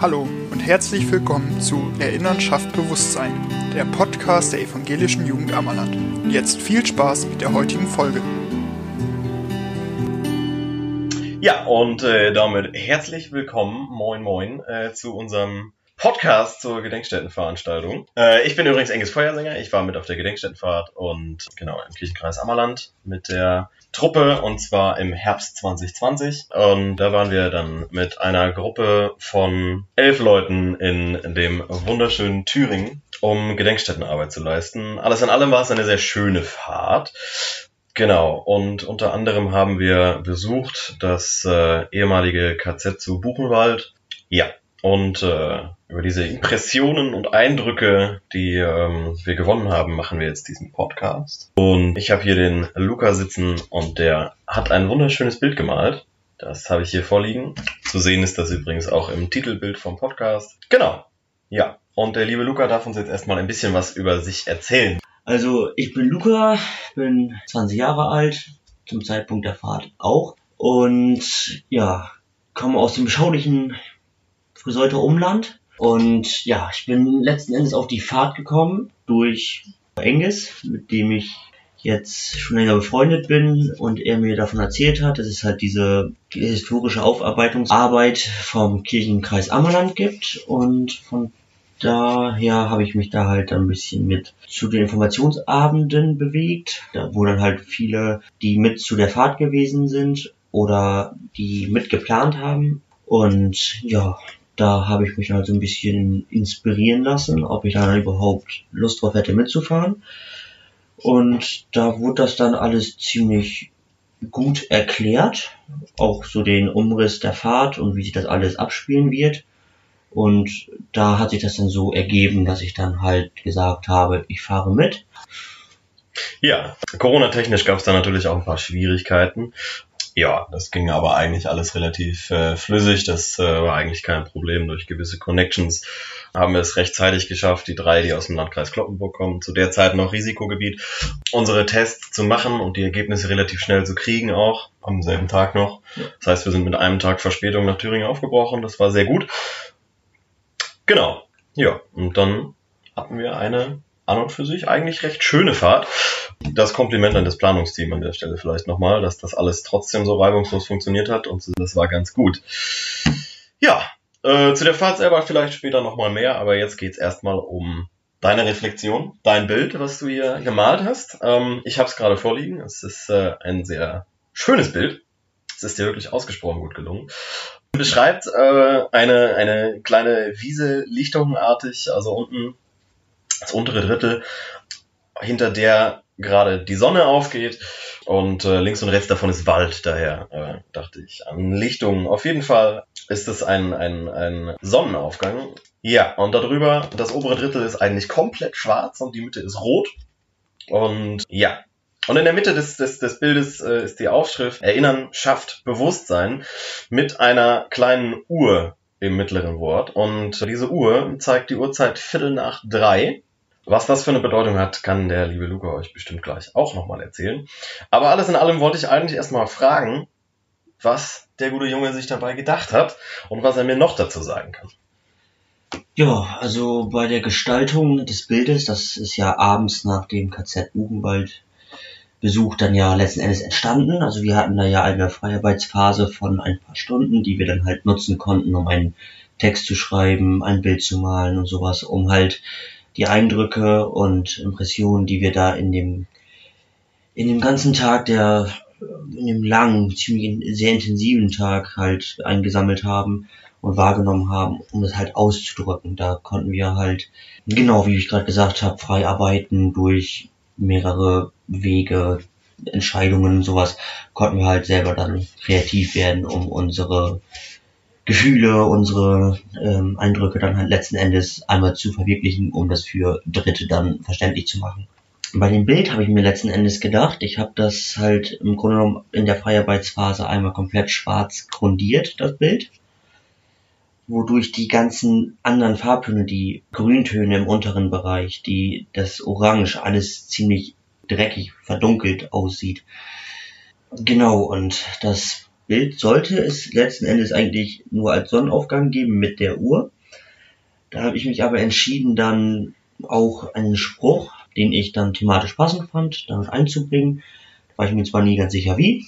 Hallo und herzlich willkommen zu Erinnern schafft Bewusstsein, der Podcast der evangelischen Jugend Ammerland. Und jetzt viel Spaß mit der heutigen Folge. Ja, und äh, damit herzlich willkommen, moin moin, äh, zu unserem Podcast zur Gedenkstättenveranstaltung. Äh, ich bin übrigens Engels Feuersänger. Ich war mit auf der Gedenkstättenfahrt und genau im Kirchenkreis Ammerland mit der Truppe und zwar im Herbst 2020. Und da waren wir dann mit einer Gruppe von elf Leuten in dem wunderschönen Thüringen, um Gedenkstättenarbeit zu leisten. Alles in allem war es eine sehr schöne Fahrt. Genau, und unter anderem haben wir besucht das äh, ehemalige KZ zu Buchenwald. Ja, und äh, über diese Impressionen und Eindrücke, die ähm, wir gewonnen haben, machen wir jetzt diesen Podcast. Und ich habe hier den Luca sitzen und der hat ein wunderschönes Bild gemalt. Das habe ich hier vorliegen. Zu sehen ist das übrigens auch im Titelbild vom Podcast. Genau. Ja. Und der liebe Luca darf uns jetzt erstmal ein bisschen was über sich erzählen. Also ich bin Luca, bin 20 Jahre alt, zum Zeitpunkt der Fahrt auch. Und ja, komme aus dem beschaulichen Friseute Umland. Und ja, ich bin letzten Endes auf die Fahrt gekommen durch Engels, mit dem ich jetzt schon länger befreundet bin und er mir davon erzählt hat, dass es halt diese die historische Aufarbeitungsarbeit vom Kirchenkreis Ammerland gibt. Und von daher habe ich mich da halt ein bisschen mit zu den Informationsabenden bewegt, wo dann halt viele, die mit zu der Fahrt gewesen sind oder die mitgeplant haben. Und ja, da habe ich mich also ein bisschen inspirieren lassen, ob ich da überhaupt Lust drauf hätte mitzufahren. Und da wurde das dann alles ziemlich gut erklärt, auch so den Umriss der Fahrt und wie sich das alles abspielen wird. Und da hat sich das dann so ergeben, dass ich dann halt gesagt habe, ich fahre mit. Ja, Corona-technisch gab es da natürlich auch ein paar Schwierigkeiten. Ja, das ging aber eigentlich alles relativ äh, flüssig. Das äh, war eigentlich kein Problem. Durch gewisse Connections haben wir es rechtzeitig geschafft, die drei, die aus dem Landkreis Kloppenburg kommen, zu der Zeit noch Risikogebiet, unsere Tests zu machen und die Ergebnisse relativ schnell zu kriegen auch, am selben Tag noch. Das heißt, wir sind mit einem Tag Verspätung nach Thüringen aufgebrochen. Das war sehr gut. Genau. Ja, und dann hatten wir eine an und für sich eigentlich recht schöne Fahrt das Kompliment an das Planungsteam an der Stelle vielleicht nochmal, dass das alles trotzdem so reibungslos funktioniert hat und das war ganz gut. Ja, äh, zu der Fahrt selber vielleicht später nochmal mehr, aber jetzt geht's erstmal um deine Reflexion, dein Bild, was du hier gemalt hast. Ähm, ich habe es gerade vorliegen. Es ist äh, ein sehr schönes Bild. Es ist dir wirklich ausgesprochen gut gelungen. Beschreibt äh, eine, eine kleine Wiese lichtungenartig, also unten das untere Drittel, hinter der gerade die Sonne aufgeht und äh, links und rechts davon ist Wald. Daher äh, dachte ich an Lichtungen. Auf jeden Fall ist es ein, ein, ein Sonnenaufgang. Ja, und darüber, das obere Drittel ist eigentlich komplett schwarz und die Mitte ist rot. Und ja, und in der Mitte des, des, des Bildes äh, ist die Aufschrift Erinnern schafft Bewusstsein mit einer kleinen Uhr im mittleren Wort. Und diese Uhr zeigt die Uhrzeit Viertel nach drei. Was das für eine Bedeutung hat, kann der liebe Luca euch bestimmt gleich auch nochmal erzählen. Aber alles in allem wollte ich eigentlich erstmal fragen, was der gute Junge sich dabei gedacht hat und was er mir noch dazu sagen kann. Ja, also bei der Gestaltung des Bildes, das ist ja abends nach dem KZ Buchenwald Besuch dann ja letzten Endes entstanden. Also wir hatten da ja eine Freiarbeitsphase von ein paar Stunden, die wir dann halt nutzen konnten, um einen Text zu schreiben, ein Bild zu malen und sowas, um halt die Eindrücke und Impressionen, die wir da in dem, in dem ganzen Tag, der, in dem langen, ziemlich sehr intensiven Tag halt eingesammelt haben und wahrgenommen haben, um es halt auszudrücken. Da konnten wir halt, genau wie ich gerade gesagt habe, frei arbeiten durch mehrere Wege, Entscheidungen und sowas, konnten wir halt selber dann kreativ werden, um unsere Gefühle, unsere ähm, Eindrücke dann halt letzten Endes einmal zu verwirklichen, um das für Dritte dann verständlich zu machen. Bei dem Bild habe ich mir letzten Endes gedacht, ich habe das halt im Grunde genommen in der Freiarbeitsphase einmal komplett schwarz grundiert, das Bild, wodurch die ganzen anderen Farbtöne, die Grüntöne im unteren Bereich, die das Orange, alles ziemlich dreckig verdunkelt aussieht. Genau, und das Bild sollte es letzten Endes eigentlich nur als Sonnenaufgang geben mit der Uhr. Da habe ich mich aber entschieden, dann auch einen Spruch, den ich dann thematisch passend fand, damit einzubringen. Da war ich mir zwar nie ganz sicher wie,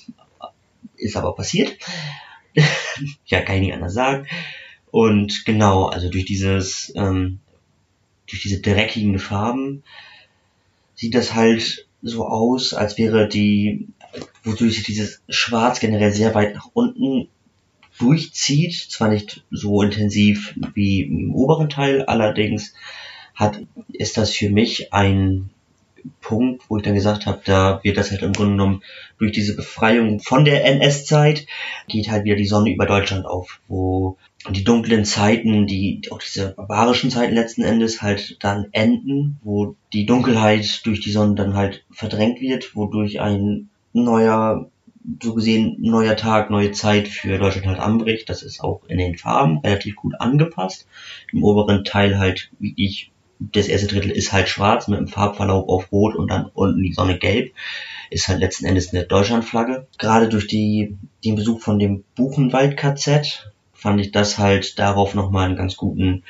ist aber passiert. ja, kann ich nicht anders sagen. Und genau, also durch dieses, ähm, durch diese dreckigen Farben sieht das halt so aus, als wäre die, wodurch sich dieses Schwarz generell sehr weit nach unten durchzieht. Zwar nicht so intensiv wie im oberen Teil, allerdings hat, ist das für mich ein Punkt, wo ich dann gesagt habe, da wird das halt im Grunde genommen durch diese Befreiung von der NS-Zeit geht halt wieder die Sonne über Deutschland auf, wo die dunklen Zeiten, die auch diese barbarischen Zeiten letzten Endes halt dann enden, wo die Dunkelheit durch die Sonne dann halt verdrängt wird, wodurch ein neuer so gesehen neuer Tag, neue Zeit für Deutschland halt anbricht. Das ist auch in den Farben relativ gut angepasst. Im oberen Teil halt, wie ich das erste Drittel ist halt schwarz mit einem Farbverlauf auf rot und dann unten die Sonne gelb. Ist halt letzten Endes eine Deutschlandflagge. Gerade durch die, den Besuch von dem Buchenwald-KZ fand ich das halt darauf nochmal einen ganz guten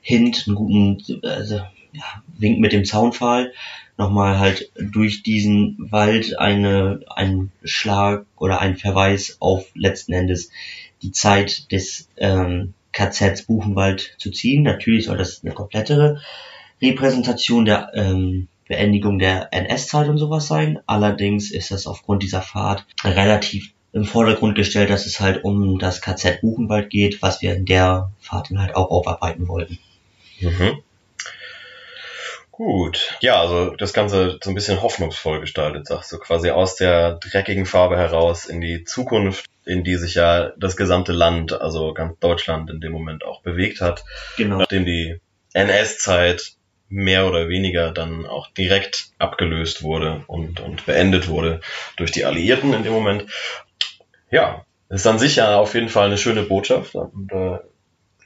Hint, einen guten also, ja, Wink mit dem Zaunpfahl. Nochmal halt durch diesen Wald eine, ein Schlag oder ein Verweis auf letzten Endes die Zeit des ähm, KZs Buchenwald zu ziehen. Natürlich soll das eine komplettere Repräsentation der ähm, Beendigung der NS-Zeit und sowas sein. Allerdings ist das aufgrund dieser Fahrt relativ im Vordergrund gestellt, dass es halt um das KZ Buchenwald geht, was wir in der Fahrt dann halt auch aufarbeiten wollten. Mhm. Gut. Ja, also das Ganze so ein bisschen hoffnungsvoll gestaltet, sagst du, quasi aus der dreckigen Farbe heraus in die Zukunft, in die sich ja das gesamte Land, also ganz Deutschland in dem Moment auch bewegt hat. Genau. Nachdem die NS-Zeit mehr oder weniger dann auch direkt abgelöst wurde und, und beendet wurde durch die Alliierten in dem Moment. Ja, ist an sich ja auf jeden Fall eine schöne Botschaft und äh,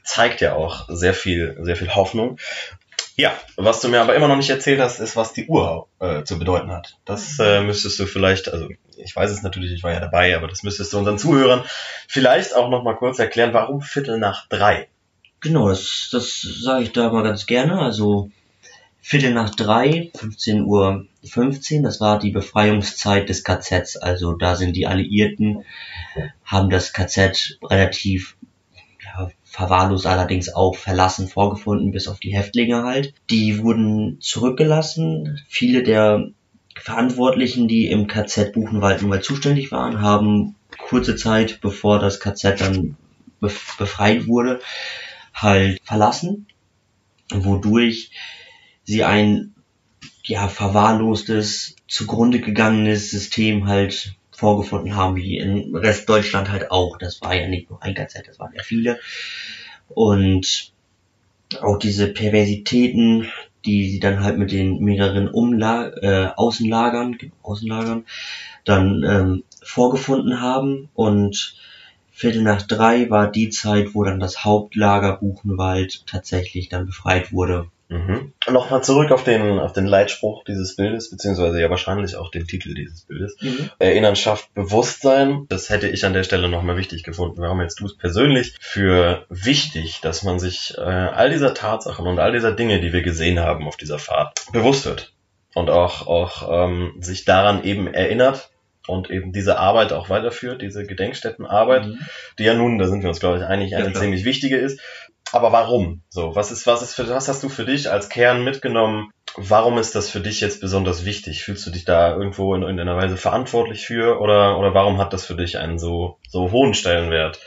zeigt ja auch sehr viel, sehr viel Hoffnung. Ja, was du mir aber immer noch nicht erzählt hast, ist, was die Uhr äh, zu bedeuten hat. Das äh, müsstest du vielleicht, also ich weiß es natürlich, ich war ja dabei, aber das müsstest du unseren Zuhörern vielleicht auch noch mal kurz erklären, warum Viertel nach drei? Genau, das, das sage ich da mal ganz gerne. Also Viertel nach drei, 15 Uhr 15, das war die Befreiungszeit des KZs. Also da sind die Alliierten, haben das KZ relativ ja, verwahrlos allerdings auch verlassen vorgefunden, bis auf die Häftlinge halt. Die wurden zurückgelassen. Viele der Verantwortlichen, die im KZ Buchenwald nun mal zuständig waren, haben kurze Zeit bevor das KZ dann befreit wurde, halt verlassen, wodurch sie ein ja verwahrlostes, zugrunde gegangenes System halt vorgefunden haben, wie in Rest Deutschland halt auch. Das war ja nicht nur ein KZ, das waren ja viele. Und auch diese Perversitäten, die sie dann halt mit den mehreren Umla äh, Außenlagern, Außenlagern dann ähm, vorgefunden haben und Viertel nach drei war die Zeit, wo dann das Hauptlager Buchenwald tatsächlich dann befreit wurde. Mhm. Nochmal zurück auf den, auf den Leitspruch dieses Bildes, beziehungsweise ja wahrscheinlich auch den Titel dieses Bildes. Mhm. Erinnern schafft Bewusstsein. Das hätte ich an der Stelle nochmal wichtig gefunden. Warum jetzt du es persönlich für wichtig, dass man sich äh, all dieser Tatsachen und all dieser Dinge, die wir gesehen haben auf dieser Fahrt, bewusst wird. Und auch, auch ähm, sich daran eben erinnert, und eben diese Arbeit auch weiterführt, diese Gedenkstättenarbeit, mhm. die ja nun, da sind wir uns glaube ich einig, eine ja, ziemlich wichtige ist. Aber warum? So, was ist, was ist für, was hast du für dich als Kern mitgenommen? Warum ist das für dich jetzt besonders wichtig? Fühlst du dich da irgendwo in irgendeiner Weise verantwortlich für oder, oder warum hat das für dich einen so, so hohen Stellenwert,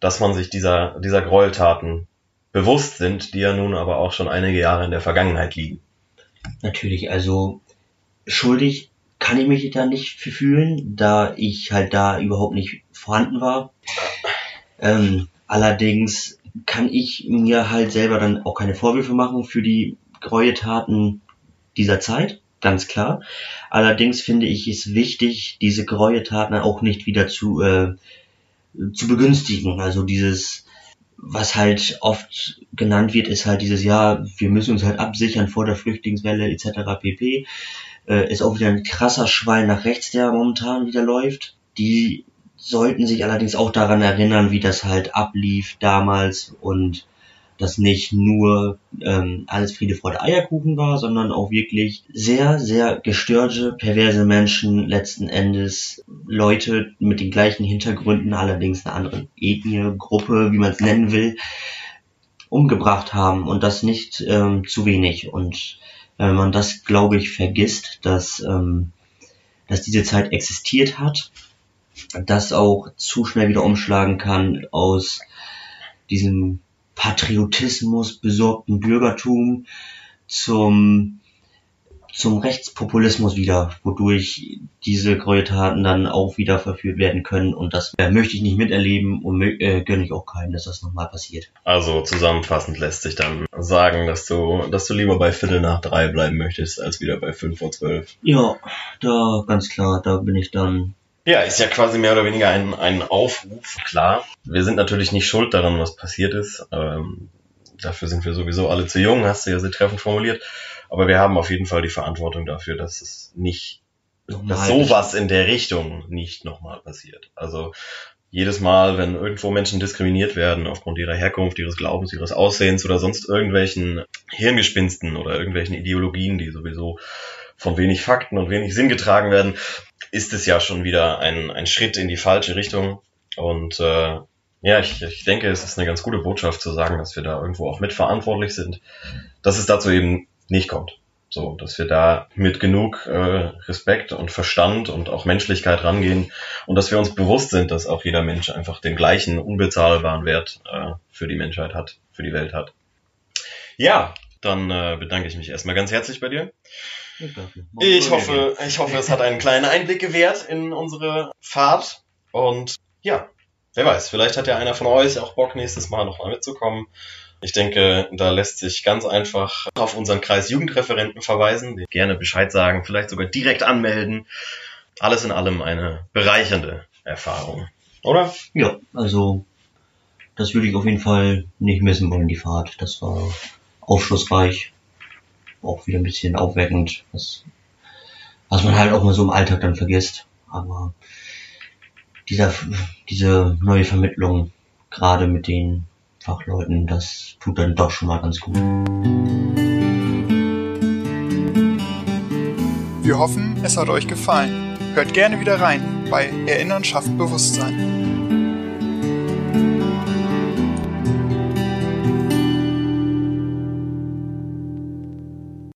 dass man sich dieser, dieser Gräueltaten bewusst sind, die ja nun aber auch schon einige Jahre in der Vergangenheit liegen? Natürlich, also schuldig kann ich mich da nicht fühlen, da ich halt da überhaupt nicht vorhanden war. Ähm, allerdings kann ich mir halt selber dann auch keine Vorwürfe machen für die Gräueltaten dieser Zeit, ganz klar. Allerdings finde ich es wichtig, diese Gräueltaten auch nicht wieder zu, äh, zu begünstigen. Also dieses, was halt oft genannt wird, ist halt dieses, ja, wir müssen uns halt absichern vor der Flüchtlingswelle etc. pp. Äh, ist auch wieder ein krasser Schwall nach rechts, der momentan wieder läuft. Die sollten sich allerdings auch daran erinnern, wie das halt ablief damals und dass nicht nur ähm, alles Friede, Freude, Eierkuchen war, sondern auch wirklich sehr, sehr gestörte, perverse Menschen letzten Endes Leute mit den gleichen Hintergründen, allerdings einer anderen Ethnie, Gruppe, wie man es nennen will, umgebracht haben und das nicht ähm, zu wenig. Und wenn man das, glaube ich, vergisst, dass, ähm, dass diese Zeit existiert hat, das auch zu schnell wieder umschlagen kann aus diesem Patriotismus, besorgten Bürgertum zum, zum Rechtspopulismus wieder, wodurch diese Gräueltaten dann auch wieder verführt werden können. Und das äh, möchte ich nicht miterleben und äh, gönne ich auch keinem, dass das nochmal passiert. Also zusammenfassend lässt sich dann sagen, dass du, dass du lieber bei Viertel nach drei bleiben möchtest, als wieder bei fünf vor zwölf. Ja, da ganz klar, da bin ich dann ja, ist ja quasi mehr oder weniger ein, ein Aufruf. Klar, wir sind natürlich nicht schuld daran, was passiert ist. Ähm, dafür sind wir sowieso alle zu jung, hast du ja sehr treffend formuliert. Aber wir haben auf jeden Fall die Verantwortung dafür, dass es nicht, nochmal dass sowas in der Richtung nicht nochmal passiert. Also jedes Mal, wenn irgendwo Menschen diskriminiert werden aufgrund ihrer Herkunft, ihres Glaubens, ihres Aussehens oder sonst irgendwelchen Hirngespinsten oder irgendwelchen Ideologien, die sowieso von wenig Fakten und wenig Sinn getragen werden, ist es ja schon wieder ein, ein Schritt in die falsche Richtung. Und äh, ja, ich, ich denke, es ist eine ganz gute Botschaft zu sagen, dass wir da irgendwo auch mitverantwortlich sind, dass es dazu eben nicht kommt. So, dass wir da mit genug äh, Respekt und Verstand und auch Menschlichkeit rangehen und dass wir uns bewusst sind, dass auch jeder Mensch einfach den gleichen unbezahlbaren Wert äh, für die Menschheit hat, für die Welt hat. Ja, dann äh, bedanke ich mich erstmal ganz herzlich bei dir. Ich hoffe, ich hoffe, es hat einen kleinen Einblick gewährt in unsere Fahrt. Und ja, wer weiß, vielleicht hat ja einer von euch auch Bock, nächstes Mal nochmal mitzukommen. Ich denke, da lässt sich ganz einfach auf unseren Kreis Jugendreferenten verweisen, die gerne Bescheid sagen, vielleicht sogar direkt anmelden. Alles in allem eine bereichernde Erfahrung, oder? Ja, also das würde ich auf jeden Fall nicht missen wollen, die Fahrt. Das war aufschlussreich, auch wieder ein bisschen aufweckend, was, was man halt auch mal so im Alltag dann vergisst. Aber dieser, diese neue Vermittlung, gerade mit den Fachleuten, das tut dann doch schon mal ganz gut. Wir hoffen, es hat euch gefallen. Hört gerne wieder rein bei Erinnern schafft Bewusstsein.